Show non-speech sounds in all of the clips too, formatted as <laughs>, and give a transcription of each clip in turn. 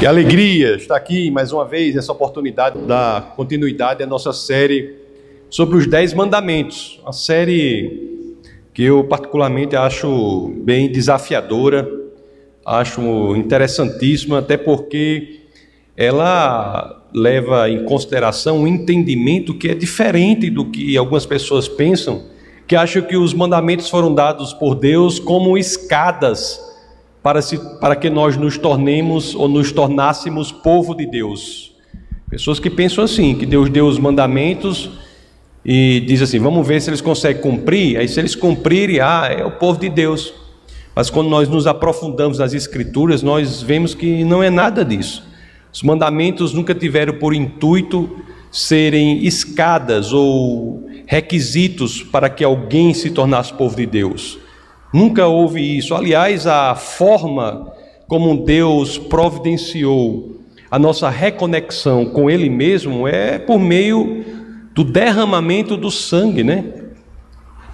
Que alegria estar aqui mais uma vez, essa oportunidade da continuidade da nossa série sobre os Dez Mandamentos. Uma série que eu particularmente acho bem desafiadora, acho interessantíssima, até porque ela leva em consideração um entendimento que é diferente do que algumas pessoas pensam, que acham que os mandamentos foram dados por Deus como escadas para, se, para que nós nos tornemos ou nos tornássemos povo de Deus. Pessoas que pensam assim, que Deus deu os mandamentos e diz assim: vamos ver se eles conseguem cumprir. Aí, se eles cumprirem, ah, é o povo de Deus. Mas quando nós nos aprofundamos nas Escrituras, nós vemos que não é nada disso. Os mandamentos nunca tiveram por intuito serem escadas ou requisitos para que alguém se tornasse povo de Deus. Nunca houve isso. Aliás, a forma como Deus providenciou a nossa reconexão com Ele mesmo é por meio do derramamento do sangue, né?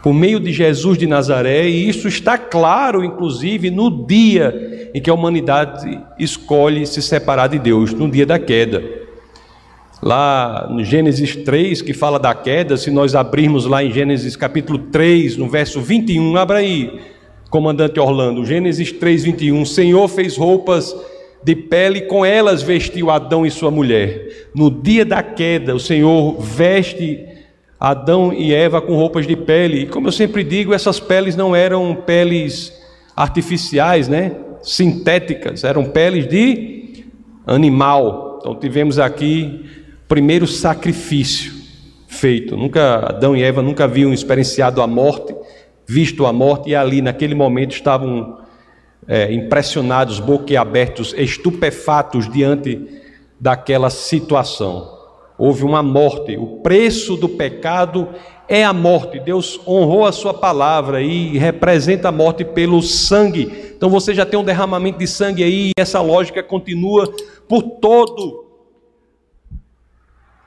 Por meio de Jesus de Nazaré, e isso está claro, inclusive, no dia em que a humanidade escolhe se separar de Deus, no dia da queda. Lá no Gênesis 3, que fala da queda, se nós abrirmos lá em Gênesis capítulo 3, no verso 21, abra aí, comandante Orlando, Gênesis 3, 21, o Senhor fez roupas de pele, com elas vestiu Adão e sua mulher. No dia da queda, o Senhor veste Adão e Eva com roupas de pele. E como eu sempre digo, essas peles não eram peles artificiais, né? Sintéticas, eram peles de animal. Então tivemos aqui primeiro sacrifício feito. Nunca Adão e Eva nunca haviam experienciado a morte, visto a morte e ali naquele momento estavam é, impressionados, boquiabertos, estupefatos diante daquela situação. Houve uma morte, o preço do pecado é a morte. Deus honrou a sua palavra e representa a morte pelo sangue. Então você já tem um derramamento de sangue aí, e essa lógica continua por todo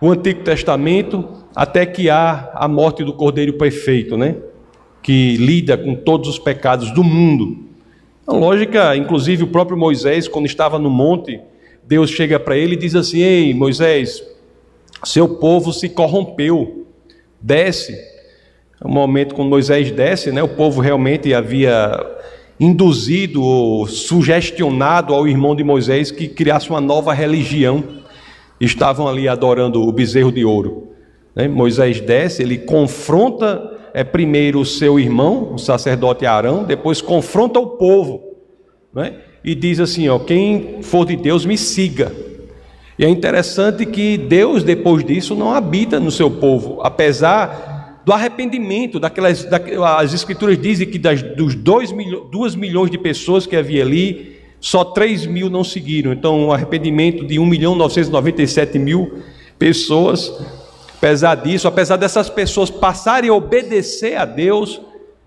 o Antigo Testamento, até que há a morte do Cordeiro Perfeito, né? Que lida com todos os pecados do mundo. A lógica, inclusive o próprio Moisés, quando estava no monte, Deus chega para ele e diz assim: Ei, Moisés, seu povo se corrompeu, desce. É um momento quando Moisés desce, né, o povo realmente havia induzido ou sugestionado ao irmão de Moisés que criasse uma nova religião estavam ali adorando o bezerro de ouro. Né? Moisés desce, ele confronta é, primeiro o seu irmão, o sacerdote Arão, depois confronta o povo né? e diz assim: ó, quem for de Deus me siga. E é interessante que Deus, depois disso, não habita no seu povo, apesar do arrependimento, daquelas, as escrituras dizem que das, dos dois milho, duas milhões de pessoas que havia ali, só 3 mil não seguiram. Então, um arrependimento de 1 milhão 997 mil pessoas. Apesar disso, apesar dessas pessoas passarem a obedecer a Deus,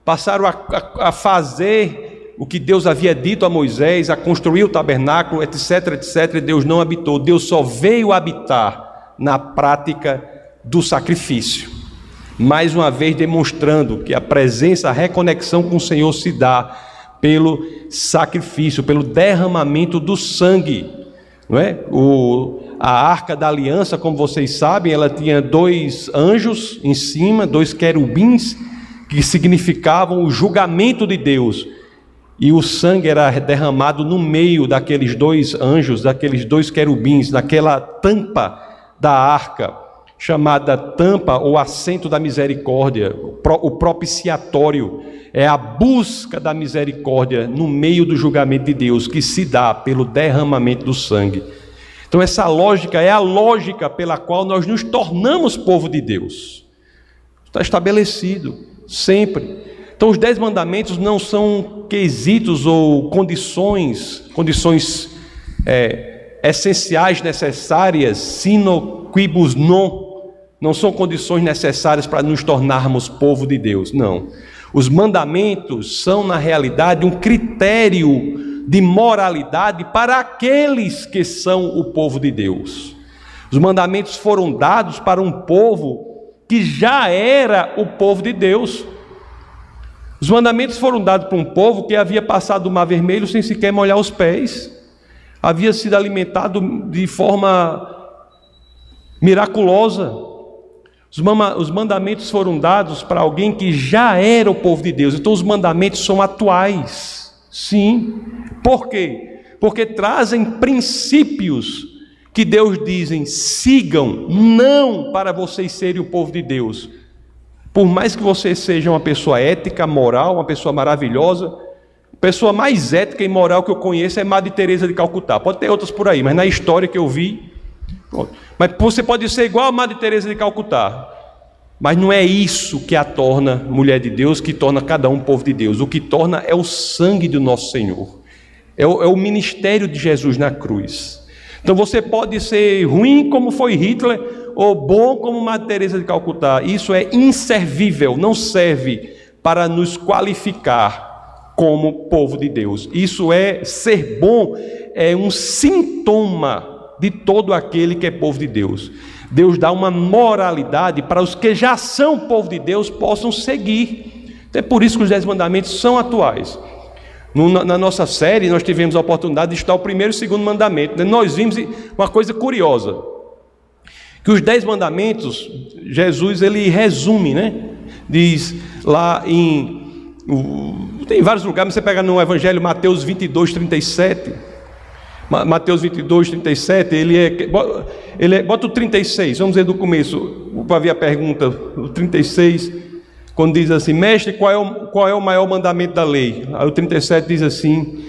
passaram a, a, a fazer o que Deus havia dito a Moisés, a construir o tabernáculo, etc, etc, Deus não habitou. Deus só veio habitar na prática do sacrifício. Mais uma vez demonstrando que a presença, a reconexão com o Senhor se dá pelo sacrifício, pelo derramamento do sangue. Não é? O, a arca da aliança, como vocês sabem, ela tinha dois anjos em cima, dois querubins, que significavam o julgamento de Deus. E o sangue era derramado no meio daqueles dois anjos, daqueles dois querubins, naquela tampa da arca chamada tampa ou assento da misericórdia, o propiciatório, é a busca da misericórdia no meio do julgamento de Deus que se dá pelo derramamento do sangue. Então, essa lógica é a lógica pela qual nós nos tornamos povo de Deus. Está estabelecido, sempre. Então, os dez mandamentos não são quesitos ou condições, condições é, essenciais, necessárias, sino quibus non, não são condições necessárias para nos tornarmos povo de Deus, não. Os mandamentos são, na realidade, um critério de moralidade para aqueles que são o povo de Deus. Os mandamentos foram dados para um povo que já era o povo de Deus. Os mandamentos foram dados para um povo que havia passado o mar vermelho sem sequer molhar os pés. havia sido alimentado de forma miraculosa. Os mandamentos foram dados para alguém que já era o povo de Deus, então os mandamentos são atuais. Sim. Por quê? Porque trazem princípios que Deus dizem, sigam, não para vocês serem o povo de Deus. Por mais que você seja uma pessoa ética, moral, uma pessoa maravilhosa, a pessoa mais ética e moral que eu conheço é Madre Teresa de Calcutá. Pode ter outras por aí, mas na história que eu vi, mas você pode ser igual a Madre Teresa de Calcutá. Mas não é isso que a torna mulher de Deus, que torna cada um povo de Deus. O que torna é o sangue do nosso Senhor. É o, é o ministério de Jesus na cruz. Então você pode ser ruim como foi Hitler ou bom como Madre Teresa de Calcutá. Isso é inservível, não serve para nos qualificar como povo de Deus. Isso é ser bom, é um sintoma de todo aquele que é povo de Deus. Deus dá uma moralidade para os que já são povo de Deus possam seguir. É por isso que os dez mandamentos são atuais. Na nossa série, nós tivemos a oportunidade de estudar o primeiro e o segundo mandamento. Né? Nós vimos uma coisa curiosa: que os dez mandamentos, Jesus ele resume, né? Diz lá em. Tem vários lugares, você pega no Evangelho Mateus 22, 37. Mateus 22, 37, ele é, ele é. Bota o 36, vamos ver do começo, para ver a pergunta. O 36 quando diz assim, mestre, qual é, o, qual é o maior mandamento da lei? Aí o 37 diz assim: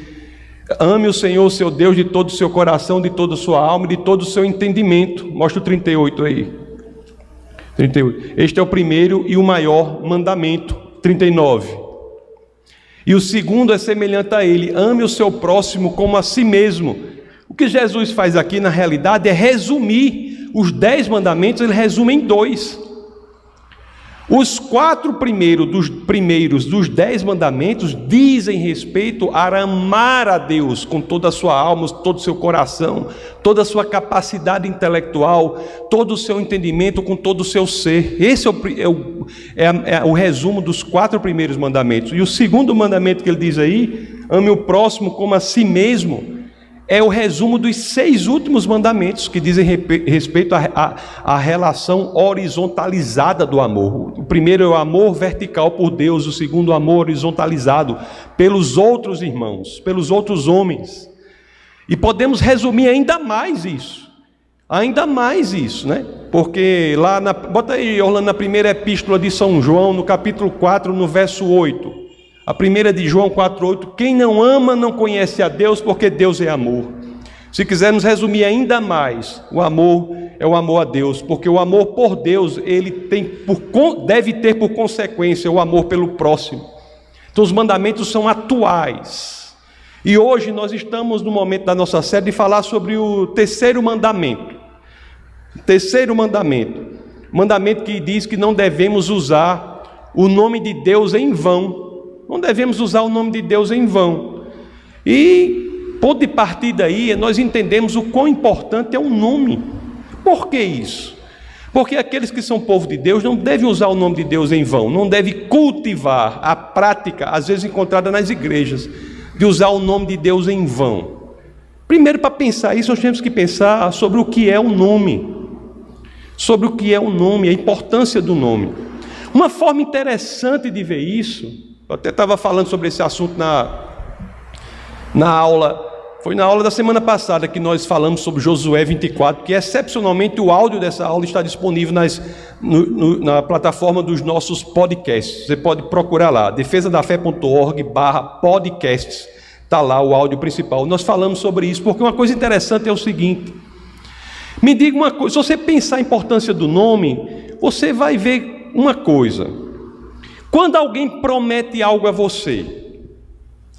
ame o Senhor, seu Deus, de todo o seu coração, de toda a sua alma de todo o seu entendimento. Mostra o 38 aí. 38. Este é o primeiro e o maior mandamento. 39. E o segundo é semelhante a ele: ame o seu próximo como a si mesmo. O que Jesus faz aqui, na realidade, é resumir os dez mandamentos, ele resume em dois. Os quatro primeiros dos primeiros dos dez mandamentos dizem respeito a amar a Deus com toda a sua alma, todo o seu coração, toda a sua capacidade intelectual, todo o seu entendimento, com todo o seu ser. Esse é o, é o, é, é o resumo dos quatro primeiros mandamentos. E o segundo mandamento que ele diz aí, ame o próximo como a si mesmo é o resumo dos seis últimos mandamentos que dizem respeito à relação horizontalizada do amor. O primeiro é o amor vertical por Deus, o segundo, o amor horizontalizado pelos outros irmãos, pelos outros homens. E podemos resumir ainda mais isso. Ainda mais isso, né? Porque lá na. Bota aí, Orlando, na primeira epístola de São João, no capítulo 4, no verso 8. A primeira de João 4,8: Quem não ama não conhece a Deus, porque Deus é amor. Se quisermos resumir ainda mais, o amor é o amor a Deus, porque o amor por Deus ele tem por, deve ter por consequência o amor pelo próximo. Então os mandamentos são atuais. E hoje nós estamos no momento da nossa série de falar sobre o terceiro mandamento. Terceiro mandamento. Mandamento que diz que não devemos usar o nome de Deus em vão não devemos usar o nome de Deus em vão. E, ponto de partida aí, nós entendemos o quão importante é o nome. Por que isso? Porque aqueles que são povo de Deus não devem usar o nome de Deus em vão, não devem cultivar a prática, às vezes encontrada nas igrejas, de usar o nome de Deus em vão. Primeiro, para pensar isso, nós temos que pensar sobre o que é o nome, sobre o que é o nome, a importância do nome. Uma forma interessante de ver isso eu até estava falando sobre esse assunto na, na aula. Foi na aula da semana passada que nós falamos sobre Josué 24, que excepcionalmente o áudio dessa aula está disponível nas, no, no, na plataforma dos nossos podcasts. Você pode procurar lá, defesadafé.org barra podcasts. Está lá o áudio principal. Nós falamos sobre isso, porque uma coisa interessante é o seguinte. Me diga uma coisa, se você pensar a importância do nome, você vai ver uma coisa. Quando alguém promete algo a você,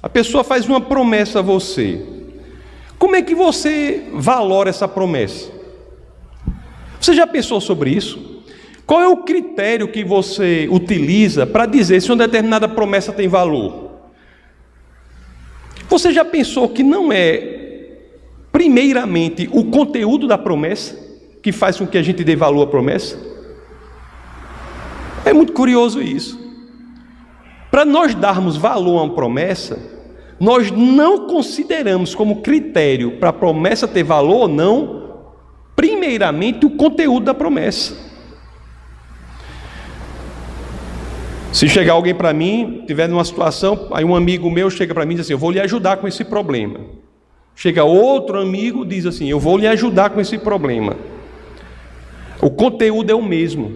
a pessoa faz uma promessa a você, como é que você valora essa promessa? Você já pensou sobre isso? Qual é o critério que você utiliza para dizer se uma determinada promessa tem valor? Você já pensou que não é, primeiramente, o conteúdo da promessa que faz com que a gente dê valor à promessa? É muito curioso isso. Para nós darmos valor a uma promessa, nós não consideramos como critério para a promessa ter valor ou não, primeiramente, o conteúdo da promessa. Se chegar alguém para mim, tiver numa situação, aí um amigo meu chega para mim e diz assim: Eu vou lhe ajudar com esse problema. Chega outro amigo diz assim: Eu vou lhe ajudar com esse problema. O conteúdo é o mesmo,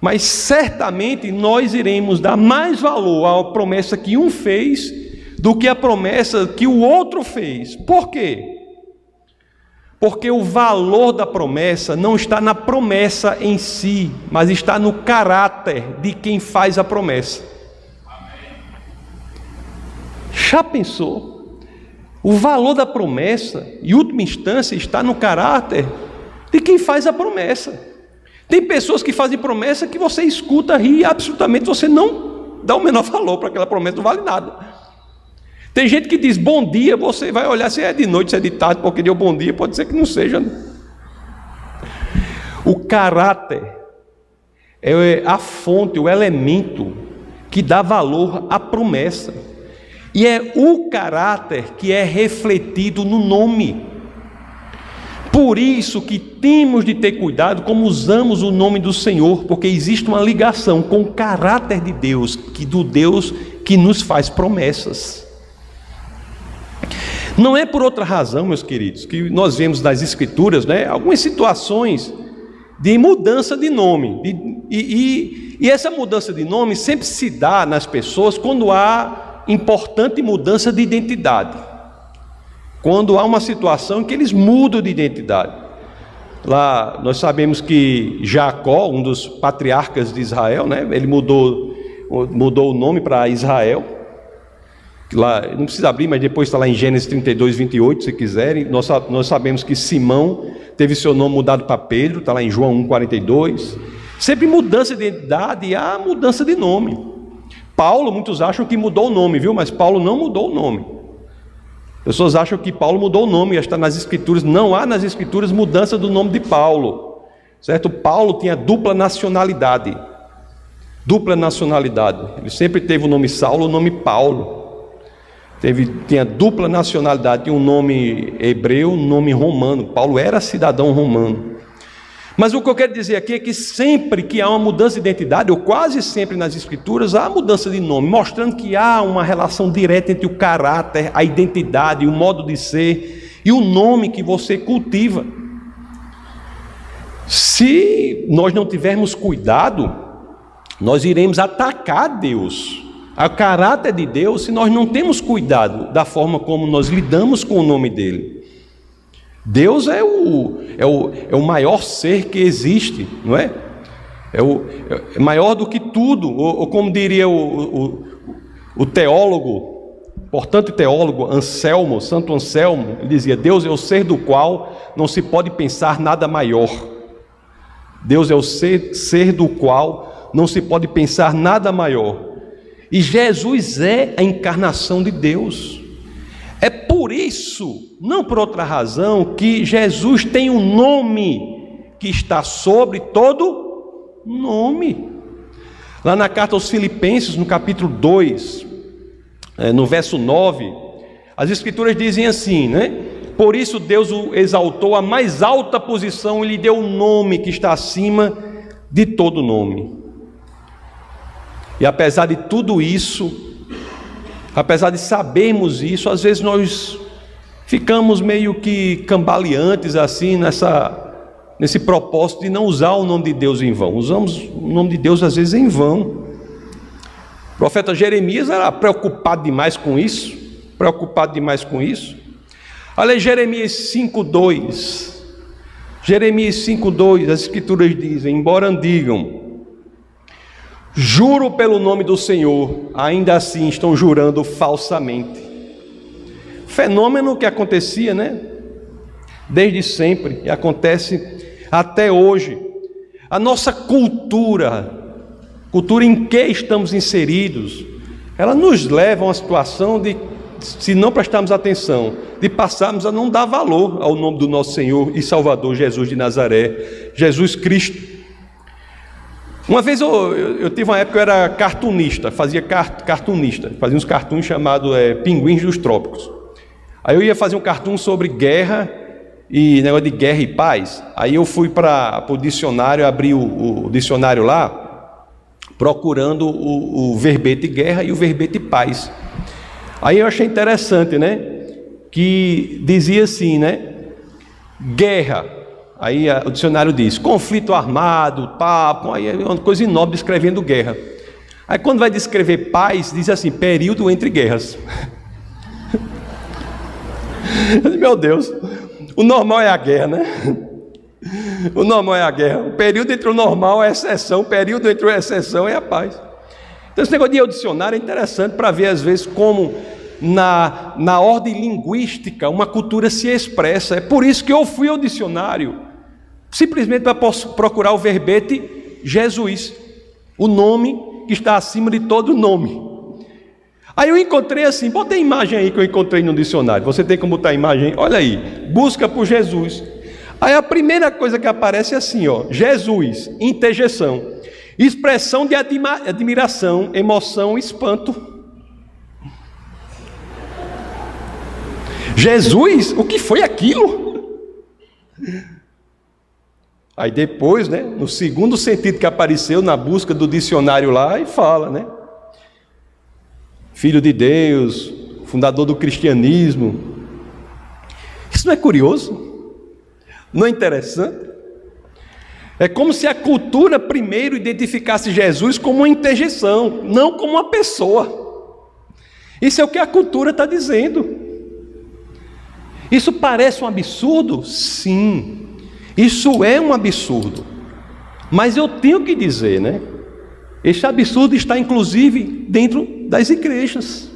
mas certamente nós iremos dar mais valor à promessa que um fez do que a promessa que o outro fez. Por quê? Porque o valor da promessa não está na promessa em si, mas está no caráter de quem faz a promessa. Já pensou? O valor da promessa, em última instância, está no caráter de quem faz a promessa. Tem pessoas que fazem promessa que você escuta, e absolutamente você não dá o menor <laughs> valor para aquela promessa, não vale nada. Tem gente que diz bom dia, você vai olhar se é de noite, se é de tarde, porque deu bom dia, pode ser que não seja. Né? O caráter é a fonte, o elemento que dá valor à promessa. E é o caráter que é refletido no nome. Por isso que temos de ter cuidado como usamos o nome do Senhor, porque existe uma ligação com o caráter de Deus, que do Deus que nos faz promessas. Não é por outra razão, meus queridos, que nós vemos nas Escrituras né, algumas situações de mudança de nome. De, e, e, e essa mudança de nome sempre se dá nas pessoas quando há importante mudança de identidade. Quando há uma situação que eles mudam de identidade. Lá nós sabemos que Jacó, um dos patriarcas de Israel, né, ele mudou, mudou o nome para Israel lá, não precisa abrir, mas depois está lá em Gênesis 32, 28, se quiserem. Nós, nós sabemos que Simão teve seu nome mudado para Pedro, está lá em João 1, 42. Sempre mudança de identidade e há mudança de nome. Paulo, muitos acham que mudou o nome, viu? Mas Paulo não mudou o nome. Pessoas acham que Paulo mudou o nome, está nas escrituras. Não há nas escrituras mudança do nome de Paulo. Certo? Paulo tinha dupla nacionalidade. Dupla nacionalidade. Ele sempre teve o nome Saulo, o nome Paulo. Teve, tinha dupla nacionalidade, tinha um nome hebreu, um nome romano. Paulo era cidadão romano. Mas o que eu quero dizer aqui é que sempre que há uma mudança de identidade, ou quase sempre nas escrituras, há mudança de nome, mostrando que há uma relação direta entre o caráter, a identidade, o modo de ser e o nome que você cultiva. Se nós não tivermos cuidado, nós iremos atacar Deus a caráter de Deus se nós não temos cuidado da forma como nós lidamos com o nome dele. Deus é o, é o, é o maior ser que existe, não é? É, o, é maior do que tudo, ou, ou como diria o, o, o teólogo, importante teólogo Anselmo, Santo Anselmo, ele dizia: Deus é o ser do qual não se pode pensar nada maior. Deus é o ser, ser do qual não se pode pensar nada maior. E Jesus é a encarnação de Deus. Por isso, não por outra razão, que Jesus tem um nome que está sobre todo nome. Lá na carta aos Filipenses, no capítulo 2, é, no verso 9, as Escrituras dizem assim, né? Por isso Deus o exaltou à mais alta posição e lhe deu um nome que está acima de todo nome. E apesar de tudo isso, apesar de sabermos isso, às vezes nós ficamos meio que cambaleantes assim nessa nesse propósito de não usar o nome de Deus em vão. Usamos o nome de Deus às vezes em vão. O profeta Jeremias era preocupado demais com isso, preocupado demais com isso. Olha Jeremias 5:2. Jeremias 5:2, as escrituras dizem: "Embora digam: Juro pelo nome do Senhor, ainda assim estão jurando falsamente. Fenômeno que acontecia, né? Desde sempre e acontece até hoje. A nossa cultura, cultura em que estamos inseridos, ela nos leva a uma situação de, se não prestarmos atenção, de passarmos a não dar valor ao nome do nosso Senhor e Salvador Jesus de Nazaré, Jesus Cristo. Uma vez eu, eu, eu, tive uma época eu era cartunista, fazia cart, cartunista, fazia uns cartuns chamados é, Pinguins dos Trópicos. Aí eu ia fazer um cartoon sobre guerra e negócio de guerra e paz. Aí eu fui para o dicionário, abri o, o, dicionário lá, procurando o, o verbete guerra e o verbete paz. Aí eu achei interessante, né? Que dizia assim, né? Guerra. Aí a, o dicionário diz conflito armado, papo, aí é uma coisa inobre descrevendo guerra. Aí quando vai descrever paz, diz assim, período entre guerras. <laughs> Meu Deus, o normal é a guerra, né? O normal é a guerra. O período entre o normal é a exceção, o período entre a exceção é a paz. Então, esse negócio de dicionário é interessante para ver, às vezes, como na, na ordem linguística uma cultura se expressa. É por isso que eu fui ao dicionário, simplesmente para procurar o verbete Jesus, o nome que está acima de todo nome. Aí eu encontrei assim, bota a imagem aí que eu encontrei no dicionário. Você tem como botar a imagem? Olha aí, busca por Jesus. Aí a primeira coisa que aparece é assim, ó, Jesus, interjeição, expressão de admira admiração, emoção, espanto. Jesus, o que foi aquilo? Aí depois, né, no segundo sentido que apareceu na busca do dicionário lá, e fala, né? filho de Deus, fundador do cristianismo. Isso não é curioso? Não é interessante? É como se a cultura primeiro identificasse Jesus como uma interjeição, não como uma pessoa. Isso é o que a cultura está dizendo. Isso parece um absurdo? Sim, isso é um absurdo. Mas eu tenho que dizer, né? Este absurdo está inclusive dentro das igrejas.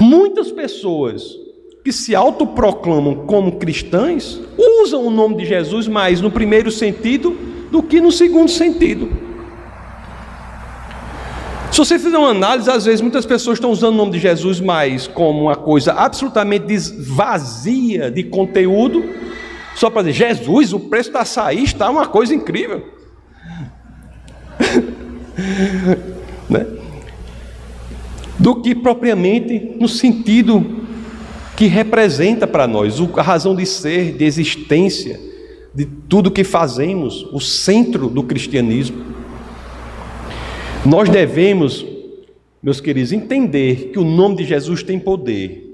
Muitas pessoas que se autoproclamam como cristãs usam o nome de Jesus mais no primeiro sentido do que no segundo sentido. Se você fizer uma análise, às vezes muitas pessoas estão usando o nome de Jesus mais como uma coisa absolutamente vazia de conteúdo, só para dizer, Jesus, o preço da açaí está uma coisa incrível. <laughs> né? do que propriamente no sentido que representa para nós a razão de ser, de existência, de tudo que fazemos, o centro do cristianismo. Nós devemos, meus queridos, entender que o nome de Jesus tem poder.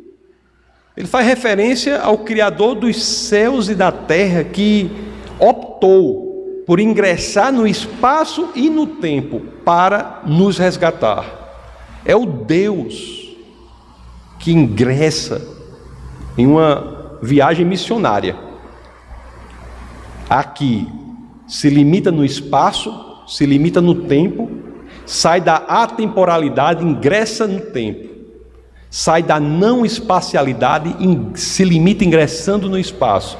Ele faz referência ao Criador dos céus e da terra que optou por ingressar no espaço e no tempo para nos resgatar. É o Deus que ingressa em uma viagem missionária. Aqui se limita no espaço, se limita no tempo, sai da atemporalidade, ingressa no tempo. Sai da não espacialidade, se limita ingressando no espaço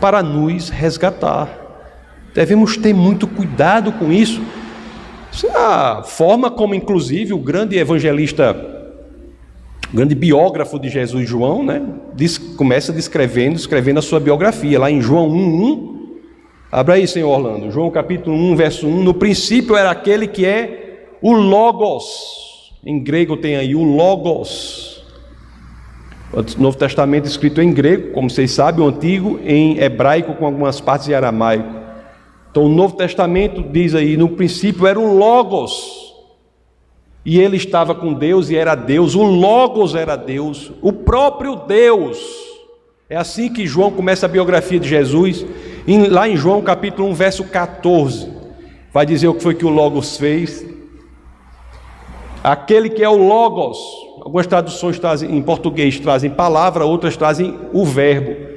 para nos resgatar. Devemos ter muito cuidado com isso. A forma como, inclusive, o grande evangelista, o grande biógrafo de Jesus, João, né, diz, começa descrevendo, escrevendo a sua biografia, lá em João 1,1. Abra aí, senhor Orlando. João capítulo 1, verso 1. No princípio era aquele que é o Logos. Em grego tem aí o Logos. O Novo Testamento escrito em grego, como vocês sabem, o Antigo em hebraico com algumas partes em aramaico. Então, o Novo Testamento diz aí: no princípio era o Logos, e ele estava com Deus e era Deus, o Logos era Deus, o próprio Deus. É assim que João começa a biografia de Jesus, lá em João capítulo 1, verso 14, vai dizer o que foi que o Logos fez. Aquele que é o Logos, algumas traduções trazem, em português trazem palavra, outras trazem o verbo.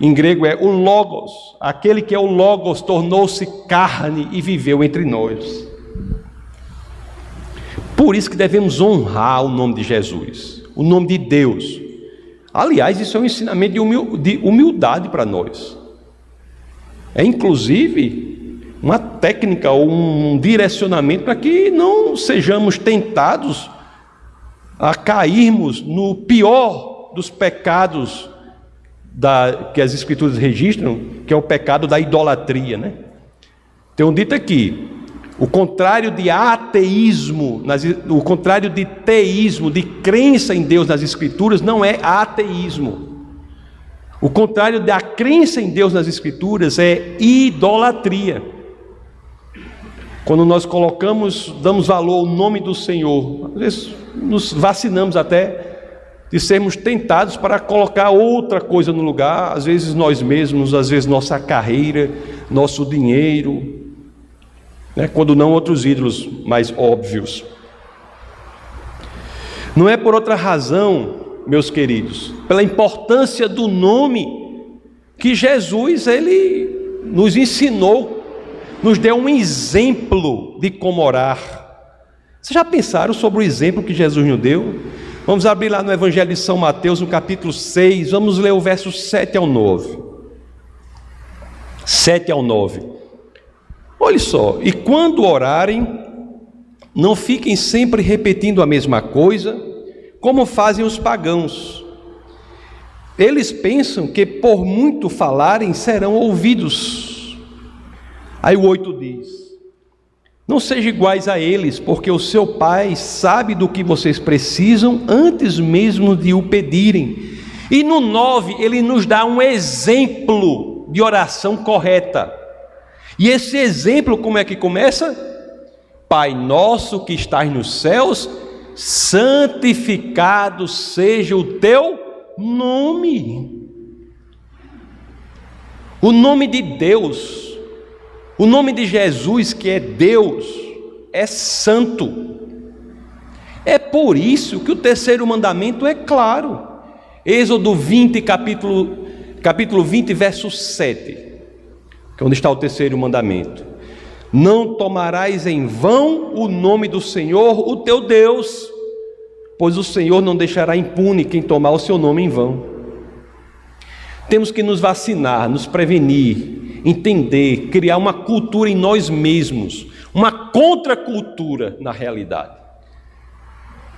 Em grego é o Logos, aquele que é o Logos tornou-se carne e viveu entre nós. Por isso que devemos honrar o nome de Jesus, o nome de Deus. Aliás, isso é um ensinamento de humildade para nós. É inclusive uma técnica ou um direcionamento para que não sejamos tentados a cairmos no pior dos pecados da, que as escrituras registram, que é o pecado da idolatria, né? Tem um dito aqui: o contrário de ateísmo, o contrário de teísmo, de crença em Deus nas Escrituras, não é ateísmo. O contrário da crença em Deus nas Escrituras é idolatria. Quando nós colocamos, damos valor ao nome do Senhor, às vezes nos vacinamos até de sermos tentados para colocar outra coisa no lugar, às vezes nós mesmos, às vezes nossa carreira, nosso dinheiro, né? quando não outros ídolos mais óbvios. Não é por outra razão, meus queridos, pela importância do nome que Jesus ele nos ensinou, nos deu um exemplo de como orar. Vocês já pensaram sobre o exemplo que Jesus nos deu? Vamos abrir lá no Evangelho de São Mateus, no capítulo 6, vamos ler o verso 7 ao 9. 7 ao 9. Olhe só, e quando orarem, não fiquem sempre repetindo a mesma coisa, como fazem os pagãos. Eles pensam que por muito falarem serão ouvidos. Aí o 8 diz: Não sejam iguais a eles, porque o seu Pai sabe do que vocês precisam antes mesmo de o pedirem. E no 9, ele nos dá um exemplo de oração correta. E esse exemplo, como é que começa? Pai nosso que estás nos céus, santificado seja o teu nome. O nome de Deus, o nome de Jesus, que é Deus, é santo. É por isso que o terceiro mandamento é claro. Êxodo 20, capítulo, capítulo 20, verso 7 que é onde está o terceiro mandamento. Não tomarás em vão o nome do Senhor, o teu Deus, pois o Senhor não deixará impune quem tomar o seu nome em vão. Temos que nos vacinar, nos prevenir, entender, criar uma cultura em nós mesmos, uma contracultura na realidade,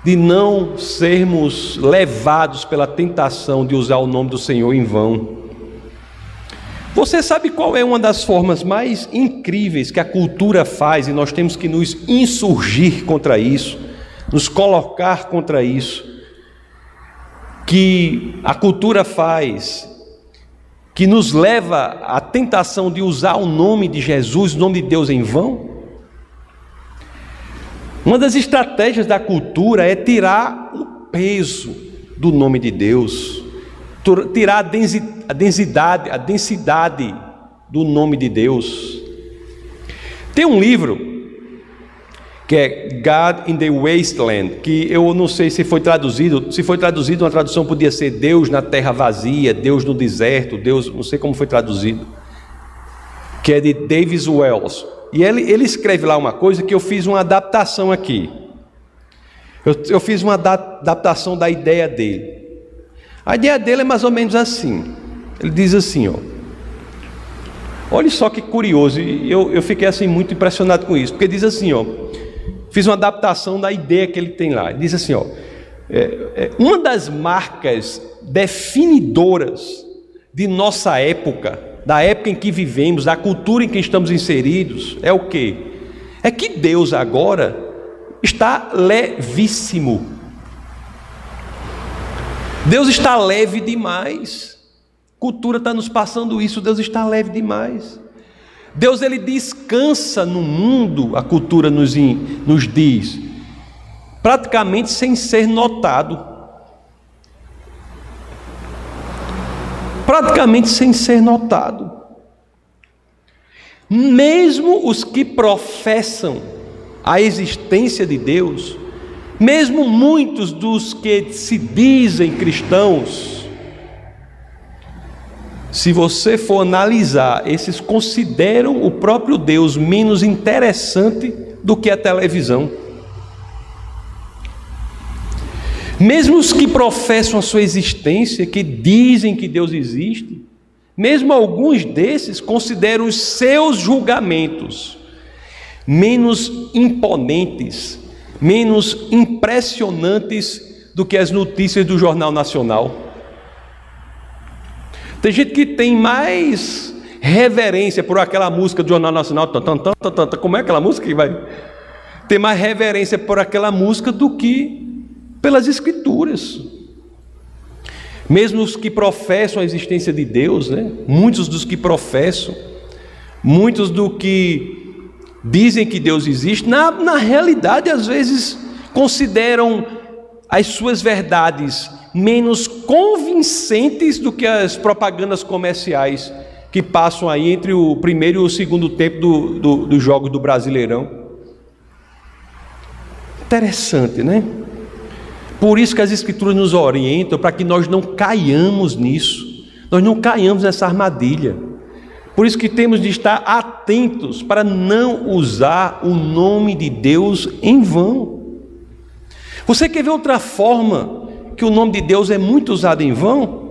de não sermos levados pela tentação de usar o nome do Senhor em vão. Você sabe qual é uma das formas mais incríveis que a cultura faz e nós temos que nos insurgir contra isso, nos colocar contra isso? Que a cultura faz, que nos leva à tentação de usar o nome de Jesus, o nome de Deus em vão? Uma das estratégias da cultura é tirar o peso do nome de Deus, tirar a densidade, a densidade do nome de Deus. Tem um livro que é God in the Wasteland, que eu não sei se foi traduzido, se foi traduzido, uma tradução podia ser Deus na terra vazia, Deus no deserto, Deus, não sei como foi traduzido, que é de Davis Wells. E ele, ele escreve lá uma coisa que eu fiz uma adaptação aqui. Eu, eu fiz uma adaptação da ideia dele. A ideia dele é mais ou menos assim. Ele diz assim, ó. Olha só que curioso, eu, eu fiquei assim muito impressionado com isso, porque diz assim, ó. Fiz uma adaptação da ideia que ele tem lá. Ele diz assim, ó. É, é, uma das marcas definidoras de nossa época, da época em que vivemos, da cultura em que estamos inseridos, é o que? É que Deus agora está levíssimo. Deus está leve demais. Cultura está nos passando isso. Deus está leve demais. Deus ele descansa no mundo, a cultura nos, nos diz, praticamente sem ser notado. Praticamente sem ser notado. Mesmo os que professam a existência de Deus, mesmo muitos dos que se dizem cristãos, se você for analisar, esses consideram o próprio Deus menos interessante do que a televisão. Mesmo os que professam a sua existência, que dizem que Deus existe, mesmo alguns desses consideram os seus julgamentos menos imponentes menos impressionantes do que as notícias do Jornal Nacional. Tem gente que tem mais reverência por aquela música do Jornal Nacional. Como é aquela música que vai ter mais reverência por aquela música do que pelas Escrituras. Mesmo os que professam a existência de Deus, né? muitos dos que professam, muitos do que dizem que Deus existe, na, na realidade, às vezes consideram as suas verdades menos convincentes do que as propagandas comerciais que passam aí entre o primeiro e o segundo tempo do, do, dos jogos do Brasileirão. Interessante, né? Por isso que as Escrituras nos orientam para que nós não caiamos nisso, nós não caiamos nessa armadilha. Por isso que temos de estar atentos para não usar o nome de Deus em vão. Você quer ver outra forma que o nome de Deus é muito usado em vão?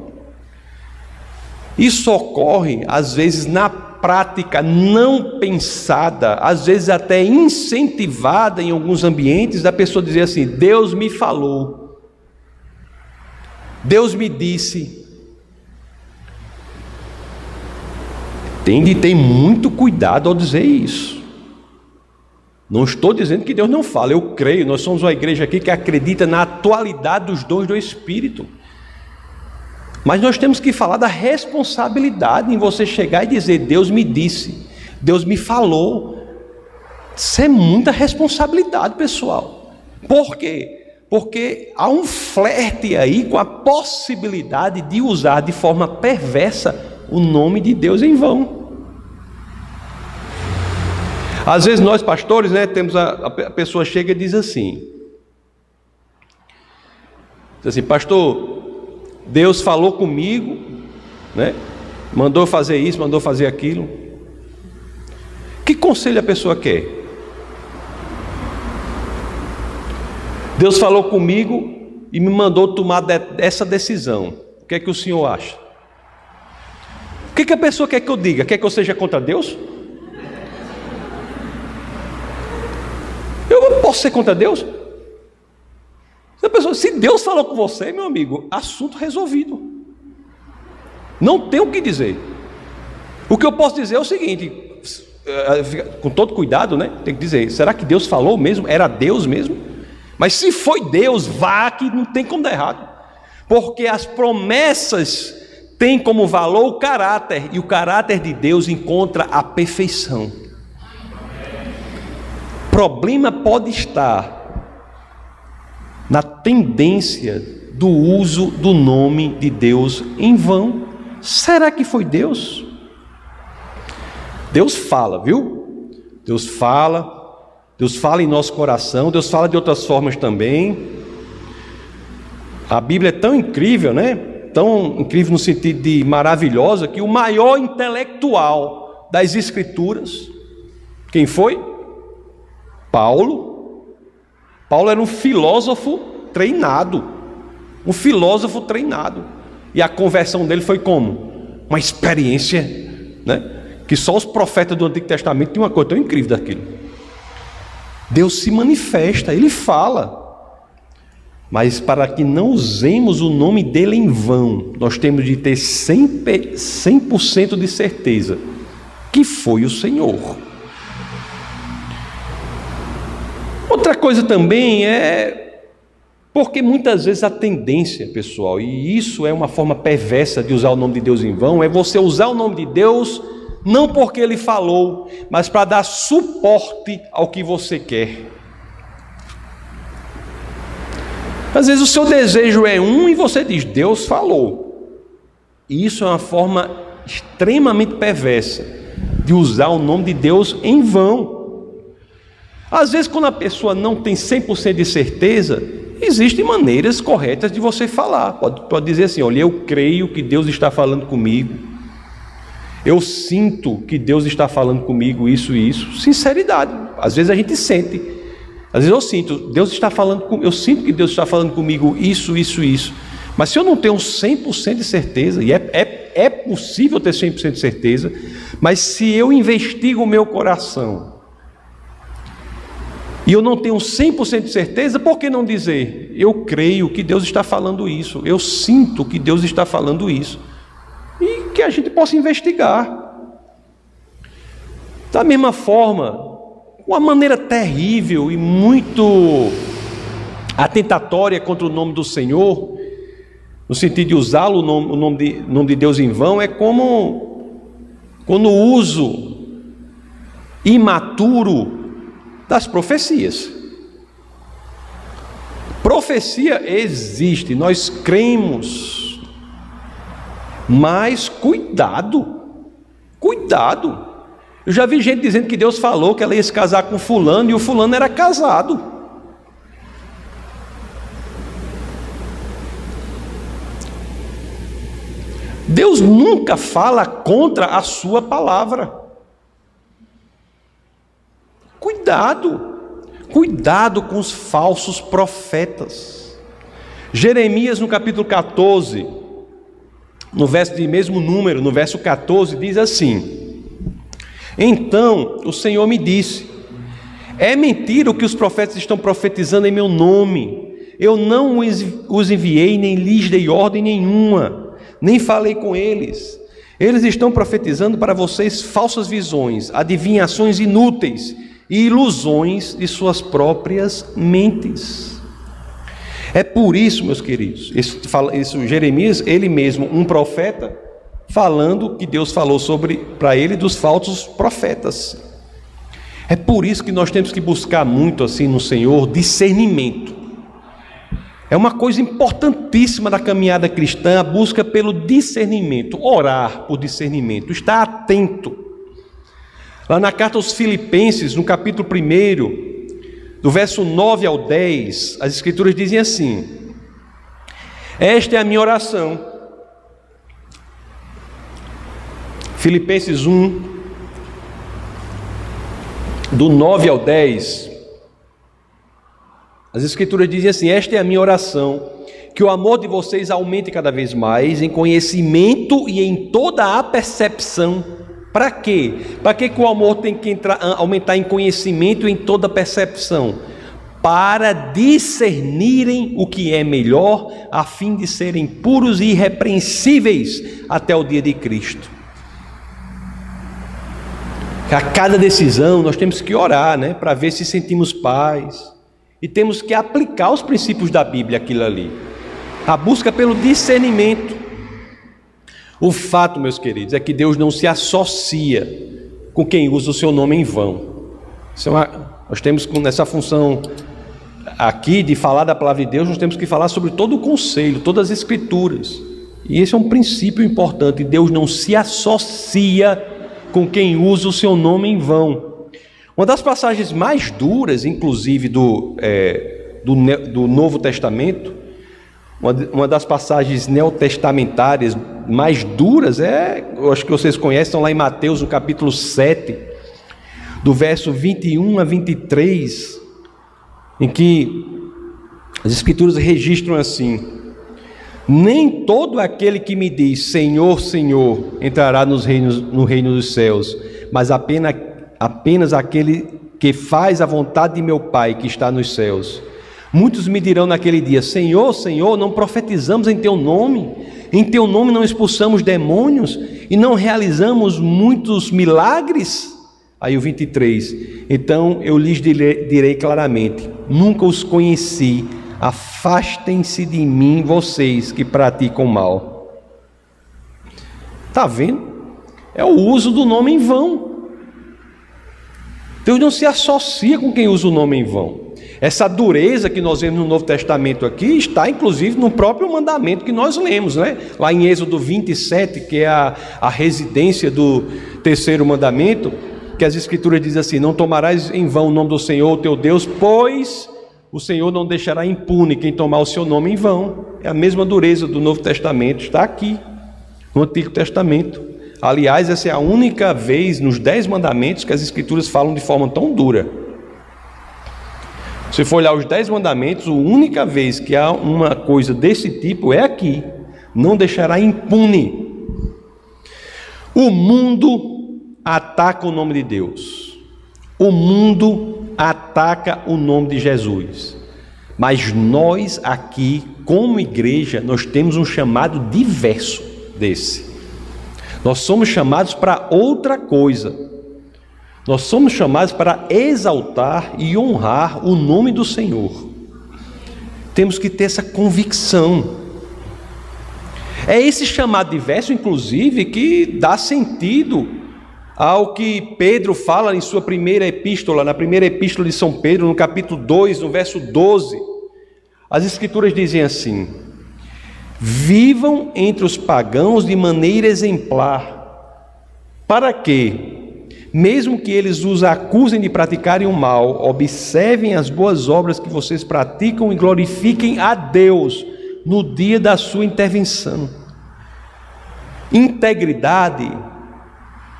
Isso ocorre, às vezes, na prática não pensada, às vezes até incentivada em alguns ambientes, da pessoa dizer assim: Deus me falou, Deus me disse. Tem de ter muito cuidado ao dizer isso. Não estou dizendo que Deus não fala, eu creio. Nós somos uma igreja aqui que acredita na atualidade dos dons do Espírito. Mas nós temos que falar da responsabilidade em você chegar e dizer: Deus me disse, Deus me falou. Isso é muita responsabilidade, pessoal. Por quê? Porque há um flerte aí com a possibilidade de usar de forma perversa o nome de Deus em vão. Às vezes nós pastores, né, temos a, a pessoa chega e diz assim: diz assim, pastor, Deus falou comigo, né? Mandou fazer isso, mandou fazer aquilo. Que conselho a pessoa quer? Deus falou comigo e me mandou tomar essa decisão. O que é que o senhor acha? O que, é que a pessoa quer que eu diga? Quer que eu seja contra Deus? Ser contra Deus? Se, pessoa, se Deus falou com você, meu amigo, assunto resolvido. Não tem o que dizer. O que eu posso dizer é o seguinte, eh, com todo cuidado, né? Tem que dizer, será que Deus falou mesmo? Era Deus mesmo? Mas se foi Deus, vá que não tem como dar errado. Porque as promessas têm como valor o caráter, e o caráter de Deus encontra a perfeição problema pode estar na tendência do uso do nome de Deus em vão. Será que foi Deus? Deus fala, viu? Deus fala, Deus fala em nosso coração, Deus fala de outras formas também. A Bíblia é tão incrível, né? Tão incrível no sentido de maravilhosa, que o maior intelectual das Escrituras, quem foi? Paulo, Paulo era um filósofo treinado, um filósofo treinado. E a conversão dele foi como? Uma experiência, né? Que só os profetas do Antigo Testamento tinham uma coisa tão incrível daquilo. Deus se manifesta, ele fala. Mas para que não usemos o nome dele em vão, nós temos de ter 100%, 100 de certeza que foi o Senhor. Coisa também é porque muitas vezes a tendência, pessoal, e isso é uma forma perversa de usar o nome de Deus em vão, é você usar o nome de Deus não porque ele falou, mas para dar suporte ao que você quer. Às vezes o seu desejo é um e você diz, Deus falou. E isso é uma forma extremamente perversa de usar o nome de Deus em vão. Às vezes, quando a pessoa não tem 100% de certeza, existem maneiras corretas de você falar. Pode, pode dizer assim: olha, eu creio que Deus está falando comigo. Eu sinto que Deus está falando comigo isso e isso. Sinceridade. Às vezes a gente sente. Às vezes eu sinto, Deus está falando comigo, eu sinto que Deus está falando comigo isso, isso, isso. Mas se eu não tenho 100% de certeza, e é, é, é possível ter 100% de certeza, mas se eu investigo o meu coração, e eu não tenho 100% de certeza, por que não dizer? Eu creio que Deus está falando isso, eu sinto que Deus está falando isso, e que a gente possa investigar. Da mesma forma, uma maneira terrível e muito atentatória contra o nome do Senhor, no sentido de usá-lo, o nome, de, nome de Deus em vão, é como quando o uso imaturo das profecias. Profecia existe, nós cremos, mas cuidado, cuidado. Eu já vi gente dizendo que Deus falou que ela ia se casar com fulano e o fulano era casado. Deus nunca fala contra a sua palavra. Cuidado, cuidado com os falsos profetas. Jeremias, no capítulo 14, no verso de mesmo número, no verso 14, diz assim: Então o Senhor me disse: É mentira o que os profetas estão profetizando em meu nome. Eu não os enviei, nem lhes dei ordem nenhuma nem falei com eles. Eles estão profetizando para vocês falsas visões, adivinhações inúteis e ilusões de suas próprias mentes. É por isso, meus queridos, isso, isso Jeremias, ele mesmo, um profeta, falando que Deus falou sobre para ele dos falsos profetas. É por isso que nós temos que buscar muito assim no Senhor discernimento. É uma coisa importantíssima da caminhada cristã a busca pelo discernimento, orar por discernimento, estar atento. Lá na carta aos Filipenses, no capítulo 1, do verso 9 ao 10, as Escrituras dizem assim: Esta é a minha oração. Filipenses 1, do 9 ao 10, as Escrituras dizem assim: Esta é a minha oração, que o amor de vocês aumente cada vez mais em conhecimento e em toda a percepção. Para quê? Para que, que o amor tem que entrar, aumentar em conhecimento e em toda percepção? Para discernirem o que é melhor, a fim de serem puros e irrepreensíveis até o dia de Cristo. A cada decisão nós temos que orar, né, para ver se sentimos paz e temos que aplicar os princípios da Bíblia aquilo ali. A busca pelo discernimento. O fato, meus queridos, é que Deus não se associa com quem usa o seu nome em vão. É uma, nós temos nessa função aqui de falar da palavra de Deus, nós temos que falar sobre todo o conselho, todas as escrituras. E esse é um princípio importante. Deus não se associa com quem usa o seu nome em vão. Uma das passagens mais duras, inclusive, do, é, do, do, Novo Testamento, uma, uma, das passagens neotestamentárias mais duras é, eu acho que vocês conhecem, estão lá em Mateus, no capítulo 7, do verso 21 a 23, em que as Escrituras registram assim: Nem todo aquele que me diz Senhor, Senhor entrará nos reinos, no reino dos céus, mas apenas apenas aquele que faz a vontade de meu Pai que está nos céus. Muitos me dirão naquele dia: Senhor, Senhor, não profetizamos em teu nome, em teu nome não expulsamos demônios e não realizamos muitos milagres? Aí o 23: Então eu lhes direi, claramente: Nunca os conheci, afastem-se de mim, vocês que praticam mal. Está vendo? É o uso do nome em vão. Deus não se associa com quem usa o nome em vão. Essa dureza que nós vemos no Novo Testamento aqui está inclusive no próprio mandamento que nós lemos, né? Lá em Êxodo 27, que é a, a residência do terceiro mandamento, que as Escrituras dizem assim: Não tomarás em vão o nome do Senhor, teu Deus, pois o Senhor não deixará impune quem tomar o seu nome em vão. É a mesma dureza do Novo Testamento, está aqui, no Antigo Testamento. Aliás, essa é a única vez nos Dez Mandamentos que as Escrituras falam de forma tão dura. Se for olhar os Dez Mandamentos, a única vez que há uma coisa desse tipo é aqui: não deixará impune. O mundo ataca o nome de Deus, o mundo ataca o nome de Jesus. Mas nós aqui, como igreja, nós temos um chamado diverso desse. Nós somos chamados para outra coisa. Nós somos chamados para exaltar e honrar o nome do Senhor. Temos que ter essa convicção. É esse chamado diverso, inclusive, que dá sentido ao que Pedro fala em sua primeira epístola, na primeira epístola de São Pedro, no capítulo 2, no verso 12. As Escrituras dizem assim: Vivam entre os pagãos de maneira exemplar, para que, mesmo que eles os acusem de praticarem o mal, observem as boas obras que vocês praticam e glorifiquem a Deus no dia da sua intervenção. Integridade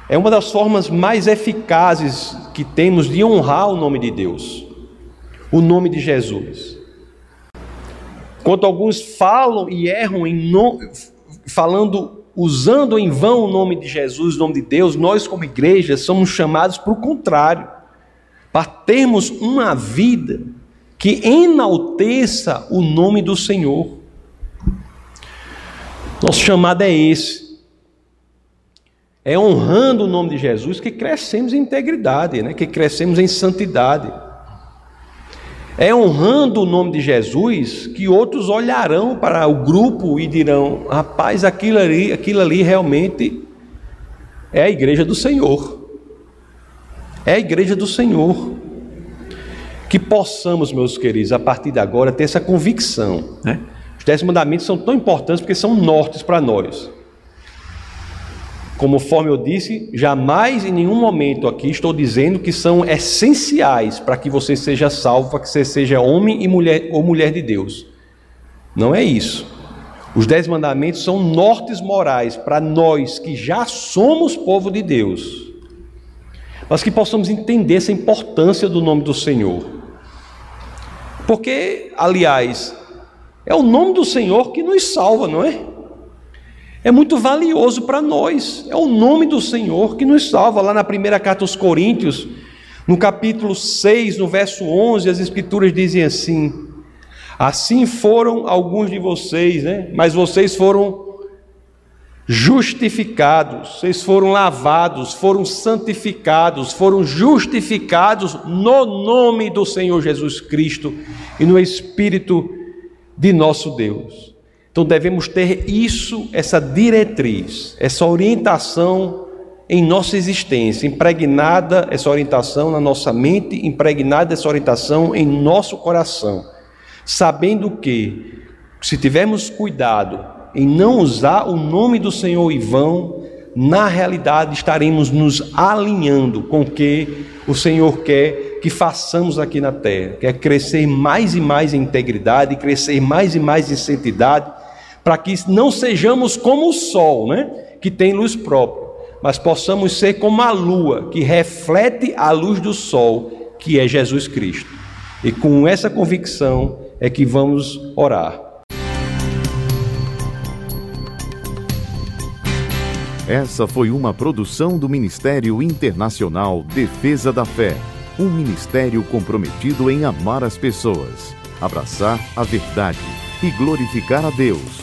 é uma das formas mais eficazes que temos de honrar o nome de Deus, o nome de Jesus. Quanto alguns falam e erram no... falando, usando em vão o nome de Jesus, o nome de Deus, nós como igreja somos chamados para o contrário, para termos uma vida que enalteça o nome do Senhor. Nosso chamado é esse. É honrando o nome de Jesus que crescemos em integridade, né? que crescemos em santidade. É honrando o nome de Jesus que outros olharão para o grupo e dirão: rapaz, aquilo ali, aquilo ali realmente é a igreja do Senhor. É a igreja do Senhor. Que possamos, meus queridos, a partir de agora, ter essa convicção. Né? Os dez mandamentos são tão importantes porque são nortes para nós. Conforme eu disse, jamais em nenhum momento aqui estou dizendo que são essenciais para que você seja salvo, para que você seja homem e mulher ou mulher de Deus. Não é isso. Os dez mandamentos são nortes morais para nós que já somos povo de Deus, mas que possamos entender essa importância do nome do Senhor. Porque, aliás, é o nome do Senhor que nos salva, não é? É muito valioso para nós. É o nome do Senhor que nos salva. Lá na primeira carta aos Coríntios, no capítulo 6, no verso 11, as Escrituras dizem assim: Assim foram alguns de vocês, né? Mas vocês foram justificados, vocês foram lavados, foram santificados, foram justificados no nome do Senhor Jesus Cristo e no Espírito de nosso Deus. Então devemos ter isso, essa diretriz, essa orientação em nossa existência, impregnada essa orientação na nossa mente, impregnada essa orientação em nosso coração, sabendo que, se tivermos cuidado em não usar o nome do Senhor em vão, na realidade estaremos nos alinhando com o que o Senhor quer que façamos aqui na terra, quer crescer mais e mais em integridade, crescer mais e mais em santidade para que não sejamos como o sol, né, que tem luz própria, mas possamos ser como a lua, que reflete a luz do sol, que é Jesus Cristo. E com essa convicção é que vamos orar. Essa foi uma produção do Ministério Internacional Defesa da Fé, um ministério comprometido em amar as pessoas, abraçar a verdade e glorificar a Deus.